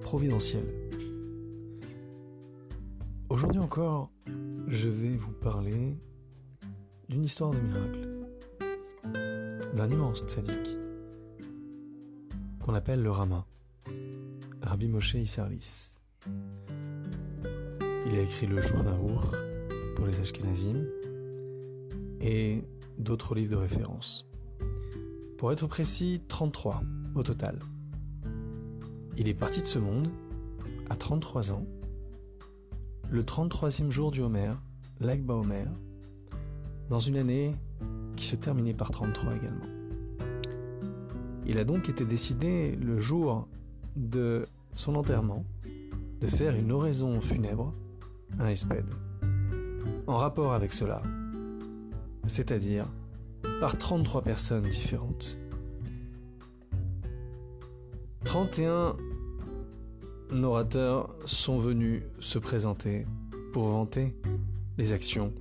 providentiel. Aujourd'hui encore, je vais vous parler d'une histoire de miracle, d'un immense tzaddik qu'on appelle le Rama, Rabbi Moshe Isserlis. Il a écrit le Journaour pour les Ashkenazim et d'autres livres de référence. Pour être précis, 33 au total. Il est parti de ce monde à 33 ans, le 33e jour du Homer, l'Agba Homer, dans une année qui se terminait par 33 également. Il a donc été décidé le jour de son enterrement de faire une oraison funèbre, un espède, en rapport avec cela, c'est-à-dire par 33 personnes différentes. 31 orateurs sont venus se présenter pour vanter les actions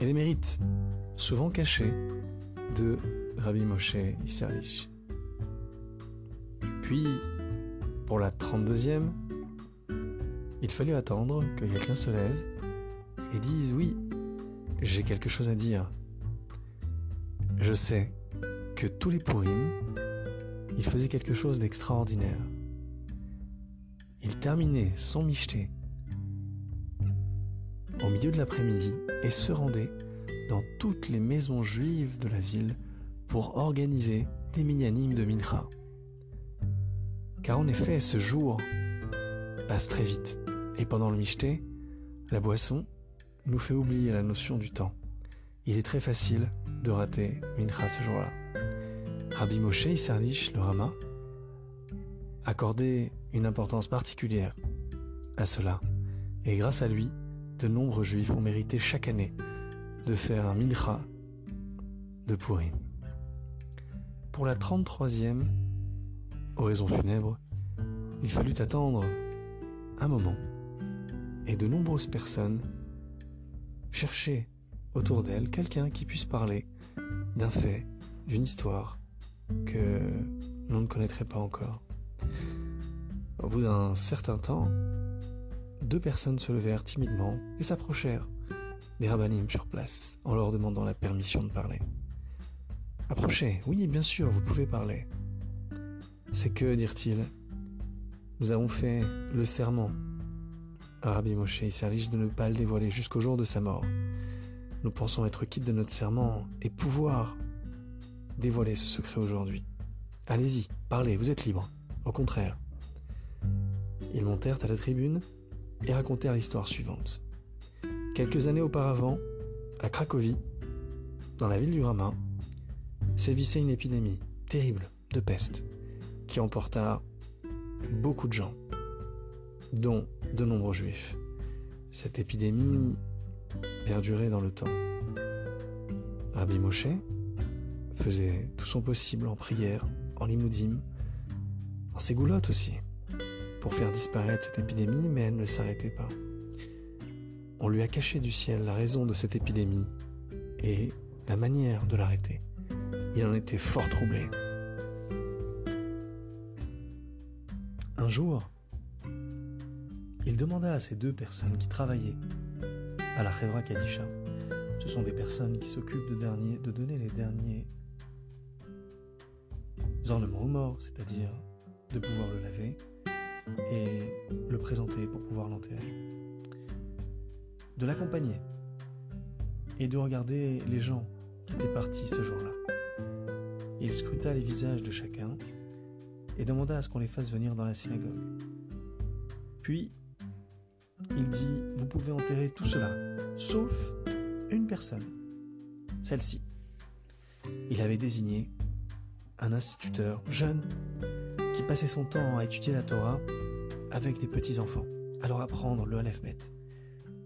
et les mérites, souvent cachés, de Rabbi Moshe Isserlich. Puis, pour la 32e, il fallut attendre que quelqu'un se lève et dise oui, j'ai quelque chose à dire. Je sais que tous les Purim, il faisait quelque chose d'extraordinaire. Il terminait son michté au milieu de l'après-midi et se rendait dans toutes les maisons juives de la ville pour organiser des minyanim de Mincha. Car en effet, ce jour passe très vite. Et pendant le michté, la boisson nous fait oublier la notion du temps. Il est très facile de rater Mincha ce jour-là. Rabbi Moshe Isserlich, le Rama, accordait une importance particulière à cela. Et grâce à lui, de nombreux juifs ont mérité chaque année de faire un mincha de Purim. Pour la 33e oraison funèbre, il fallut attendre un moment et de nombreuses personnes cherchaient autour d'elle quelqu'un qui puisse parler d'un fait, d'une histoire que l'on ne connaîtrait pas encore. Au bout d'un certain temps, deux personnes se levèrent timidement et s'approchèrent des rabbinim sur place en leur demandant la permission de parler. Approchez, oui, bien sûr, vous pouvez parler. C'est que, dirent-ils, nous avons fait le serment Rabbi Moshe Isserlich de ne pas le dévoiler jusqu'au jour de sa mort. Nous pensons être quittes de notre serment et pouvoir dévoiler ce secret aujourd'hui. Allez-y, parlez, vous êtes libre. Au contraire. Ils montèrent à la tribune et racontèrent l'histoire suivante. Quelques années auparavant, à Cracovie, dans la ville du Rama, sévissait une épidémie terrible de peste qui emporta beaucoup de gens, dont de nombreux juifs. Cette épidémie perdurait dans le temps. Rabbi Moshe faisait tout son possible en prière, en limoudim, en ségoulotte aussi, pour faire disparaître cette épidémie, mais elle ne s'arrêtait pas. On lui a caché du ciel la raison de cette épidémie et la manière de l'arrêter. Il en était fort troublé. Un jour, il demanda à ces deux personnes qui travaillaient à la Chevra Kadisha, ce sont des personnes qui s'occupent de donner les derniers ornements aux morts, c'est-à-dire de pouvoir le laver et le présenter pour pouvoir l'enterrer. De l'accompagner et de regarder les gens qui étaient partis ce jour-là. Il scruta les visages de chacun et demanda à ce qu'on les fasse venir dans la synagogue. Puis, il dit, vous pouvez enterrer tout cela, sauf une personne, celle-ci. Il avait désigné un instituteur jeune qui passait son temps à étudier la Torah avec des petits-enfants, à leur apprendre le Aleph-Bet.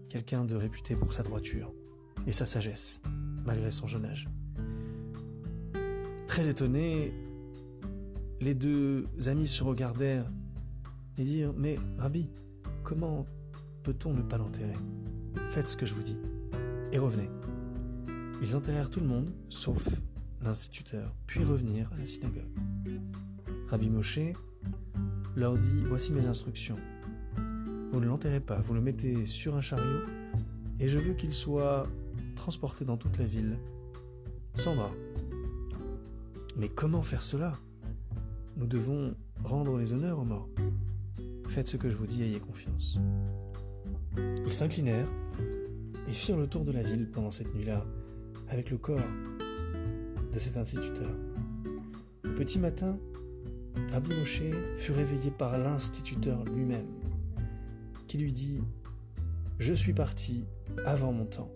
Quelqu'un de réputé pour sa droiture et sa sagesse, malgré son jeune âge. Très étonnés, les deux amis se regardèrent et dirent Mais Rabbi, comment peut-on ne pas l'enterrer? Faites ce que je vous dis et revenez. Ils enterrèrent tout le monde, sauf l'instituteur, puis revenir à la synagogue. Rabbi Moshe leur dit Voici mes instructions. Vous ne l'enterrez pas, vous le mettez sur un chariot, et je veux qu'il soit transporté dans toute la ville. Sandra. Mais comment faire cela? Nous devons rendre les honneurs aux morts. Faites ce que je vous dis, ayez confiance. Ils s'inclinèrent et firent le tour de la ville pendant cette nuit-là, avec le corps cet instituteur. Au petit matin, Moshe fut réveillé par l'instituteur lui-même, qui lui dit Je suis parti avant mon temps.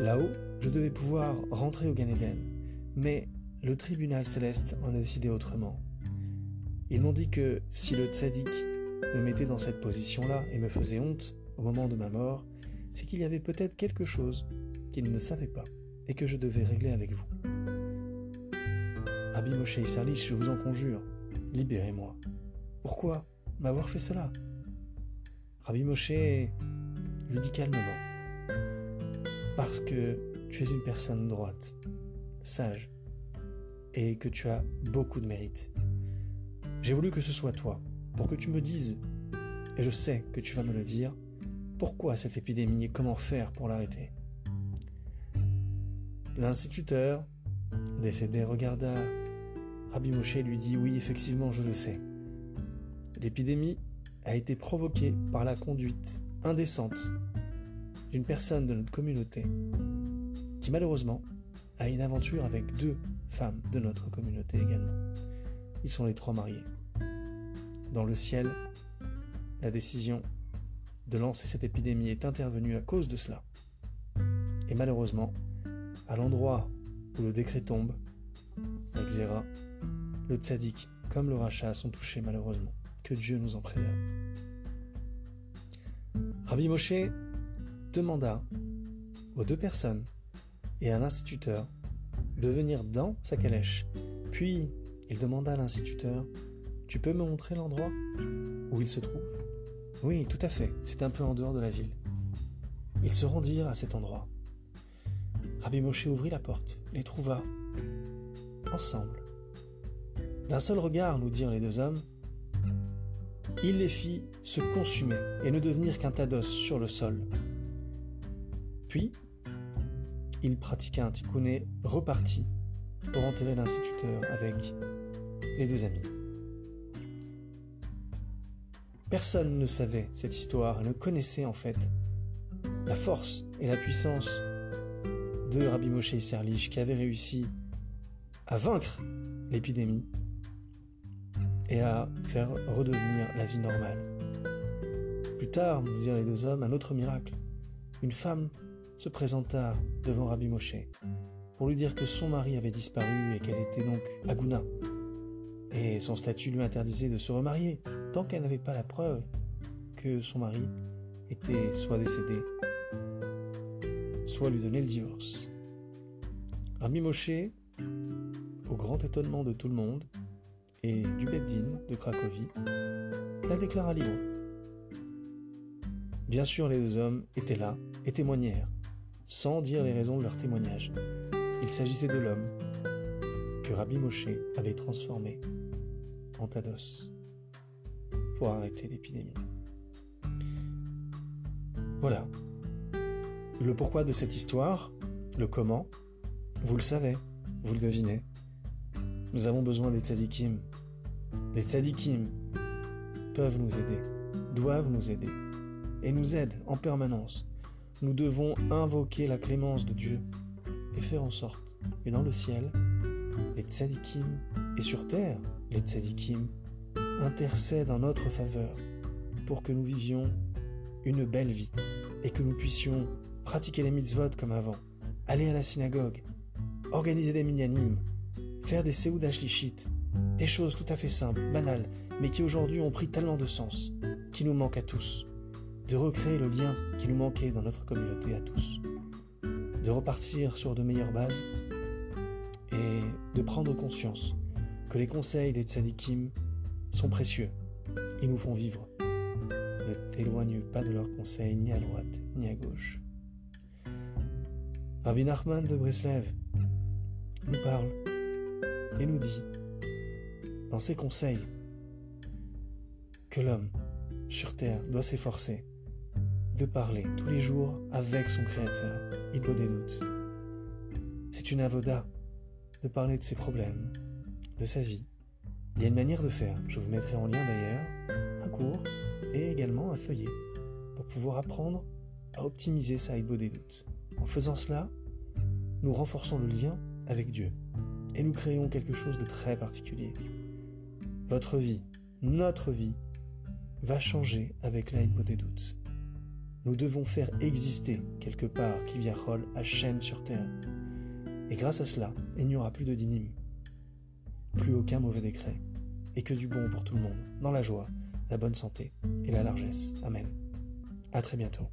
Là-haut, je devais pouvoir rentrer au Gan Eden, mais le tribunal céleste en a décidé autrement. Ils m'ont dit que si le tzaddik me mettait dans cette position-là et me faisait honte au moment de ma mort, c'est qu'il y avait peut-être quelque chose qu'ils ne savaient pas et que je devais régler avec vous. Rabbi Moshe Isserlich, je vous en conjure, libérez-moi. Pourquoi m'avoir fait cela? Rabbi Moshe lui dit calmement Parce que tu es une personne droite, sage, et que tu as beaucoup de mérite. J'ai voulu que ce soit toi, pour que tu me dises, et je sais que tu vas me le dire, pourquoi cette épidémie et comment faire pour l'arrêter. L'instituteur, décédé, regarda Rabbi Moshe lui dit Oui, effectivement, je le sais. L'épidémie a été provoquée par la conduite indécente d'une personne de notre communauté qui, malheureusement, a une aventure avec deux femmes de notre communauté également. Ils sont les trois mariés. Dans le ciel, la décision de lancer cette épidémie est intervenue à cause de cela. Et malheureusement, à l'endroit où le décret tombe, la le tzaddik comme le rachat sont touchés malheureusement. Que Dieu nous en préserve. Rabbi Moshe demanda aux deux personnes et à l'instituteur de venir dans sa calèche. Puis il demanda à l'instituteur Tu peux me montrer l'endroit où il se trouve? Oui, tout à fait, c'est un peu en dehors de la ville. Ils se rendirent à cet endroit. Rabbi Moshe ouvrit la porte, les trouva ensemble d'un seul regard, nous dirent les deux hommes, il les fit se consumer et ne devenir qu'un tas d'os sur le sol. Puis, il pratiqua un tikkuné reparti pour enterrer l'instituteur avec les deux amis. Personne ne savait cette histoire, ne connaissait en fait la force et la puissance de Rabbi Moshe Serlich qui avait réussi à vaincre l'épidémie et à faire redevenir la vie normale. Plus tard, nous dirent les deux hommes, un autre miracle. Une femme se présenta devant Rabbi Moshe pour lui dire que son mari avait disparu et qu'elle était donc Aguna. Et son statut lui interdisait de se remarier tant qu'elle n'avait pas la preuve que son mari était soit décédé, soit lui donnait le divorce. Rabbi Moshe, au grand étonnement de tout le monde, et du Beddin de Cracovie, la déclara libre. Bien sûr, les deux hommes étaient là et témoignèrent, sans dire les raisons de leur témoignage. Il s'agissait de l'homme que Rabbi Moshe avait transformé en Tados pour arrêter l'épidémie. Voilà. Le pourquoi de cette histoire, le comment, vous le savez, vous le devinez. Nous avons besoin des tzadikim les tzadikim peuvent nous aider, doivent nous aider, et nous aident en permanence. Nous devons invoquer la clémence de Dieu et faire en sorte que dans le ciel, les tzadikim, et sur terre, les tzadikim, intercèdent en notre faveur pour que nous vivions une belle vie et que nous puissions pratiquer les mitzvot comme avant, aller à la synagogue, organiser des minyanim, faire des seoudas des choses tout à fait simples, banales, mais qui aujourd'hui ont pris tellement de sens, qui nous manquent à tous. De recréer le lien qui nous manquait dans notre communauté à tous. De repartir sur de meilleures bases et de prendre conscience que les conseils des tzadikim sont précieux. Ils nous font vivre. Ne t'éloigne pas de leurs conseils ni à droite ni à gauche. Rabbi Nachman de Breslev nous parle et nous dit dans ses conseils que l'homme sur terre doit s'efforcer de parler tous les jours avec son Créateur, doit des doutes. C'est une avoda de parler de ses problèmes, de sa vie. Il y a une manière de faire, je vous mettrai en lien d'ailleurs un cours et également un feuillet pour pouvoir apprendre à optimiser sa Ibo des doutes. En faisant cela, nous renforçons le lien avec Dieu et nous créons quelque chose de très particulier. Votre vie, notre vie, va changer avec la des doutes. Nous devons faire exister quelque part à chaîne sur terre. Et grâce à cela, il n'y aura plus de dinim, plus aucun mauvais décret, et que du bon pour tout le monde, dans la joie, la bonne santé et la largesse. Amen. À très bientôt.